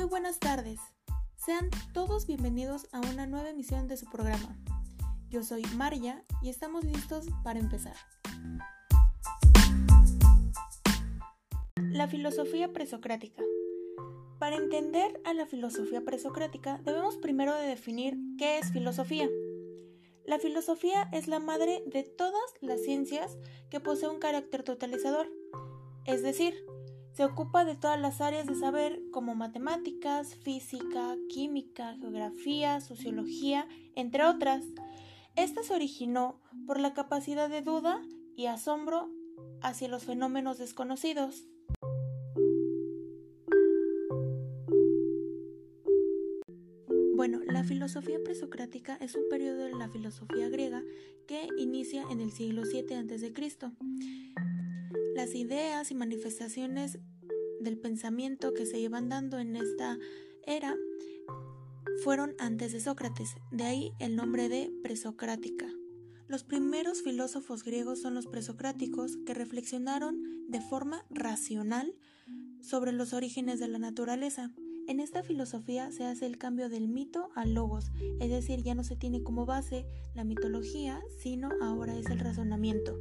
Muy buenas tardes. Sean todos bienvenidos a una nueva emisión de su programa. Yo soy María y estamos listos para empezar. La filosofía presocrática. Para entender a la filosofía presocrática debemos primero de definir qué es filosofía. La filosofía es la madre de todas las ciencias que posee un carácter totalizador, es decir, se ocupa de todas las áreas de saber como matemáticas, física, química, geografía, sociología, entre otras. Esta se originó por la capacidad de duda y asombro hacia los fenómenos desconocidos. Bueno, la filosofía presocrática es un periodo de la filosofía griega que inicia en el siglo VII a.C. Las ideas y manifestaciones del pensamiento que se iban dando en esta era fueron antes de Sócrates, de ahí el nombre de presocrática. Los primeros filósofos griegos son los presocráticos que reflexionaron de forma racional sobre los orígenes de la naturaleza. En esta filosofía se hace el cambio del mito al logos, es decir, ya no se tiene como base la mitología, sino ahora es el razonamiento.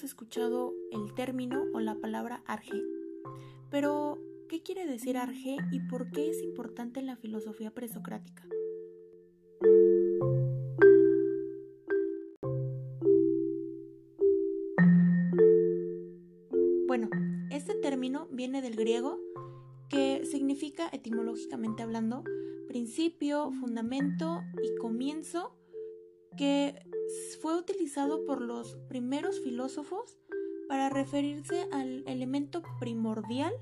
Hemos escuchado el término o la palabra arge. Pero, ¿qué quiere decir arge y por qué es importante en la filosofía presocrática? Bueno, este término viene del griego que significa etimológicamente hablando principio, fundamento y comienzo que fue utilizado por los primeros filósofos para referirse al elemento primordial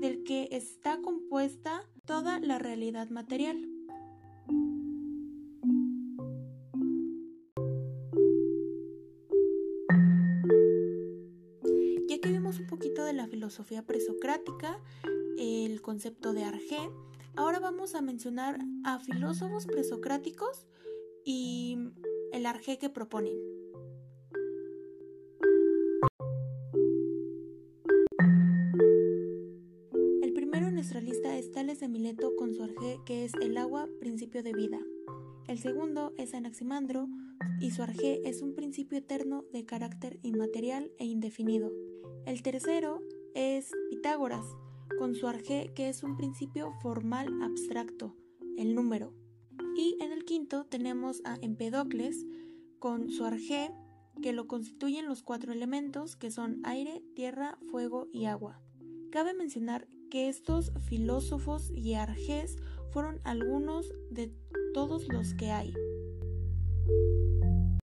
del que está compuesta toda la realidad material. Ya que vimos un poquito de la filosofía presocrática, el concepto de Arge, ahora vamos a mencionar a filósofos presocráticos y el arjé que proponen. El primero en nuestra lista es Tales de Mileto con su arjé que es el agua, principio de vida. El segundo es Anaximandro y su arjé es un principio eterno de carácter inmaterial e indefinido. El tercero es Pitágoras con su arjé que es un principio formal abstracto, el número. Y en el quinto tenemos a Empedocles con su arjé, que lo constituyen los cuatro elementos que son aire, tierra, fuego y agua. Cabe mencionar que estos filósofos y arjés fueron algunos de todos los que hay.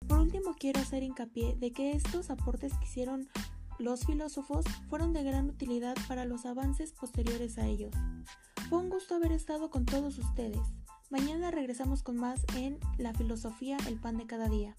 Por último, quiero hacer hincapié de que estos aportes que hicieron los filósofos fueron de gran utilidad para los avances posteriores a ellos. Fue un gusto haber estado con todos ustedes. Mañana regresamos con más en La filosofía, el pan de cada día.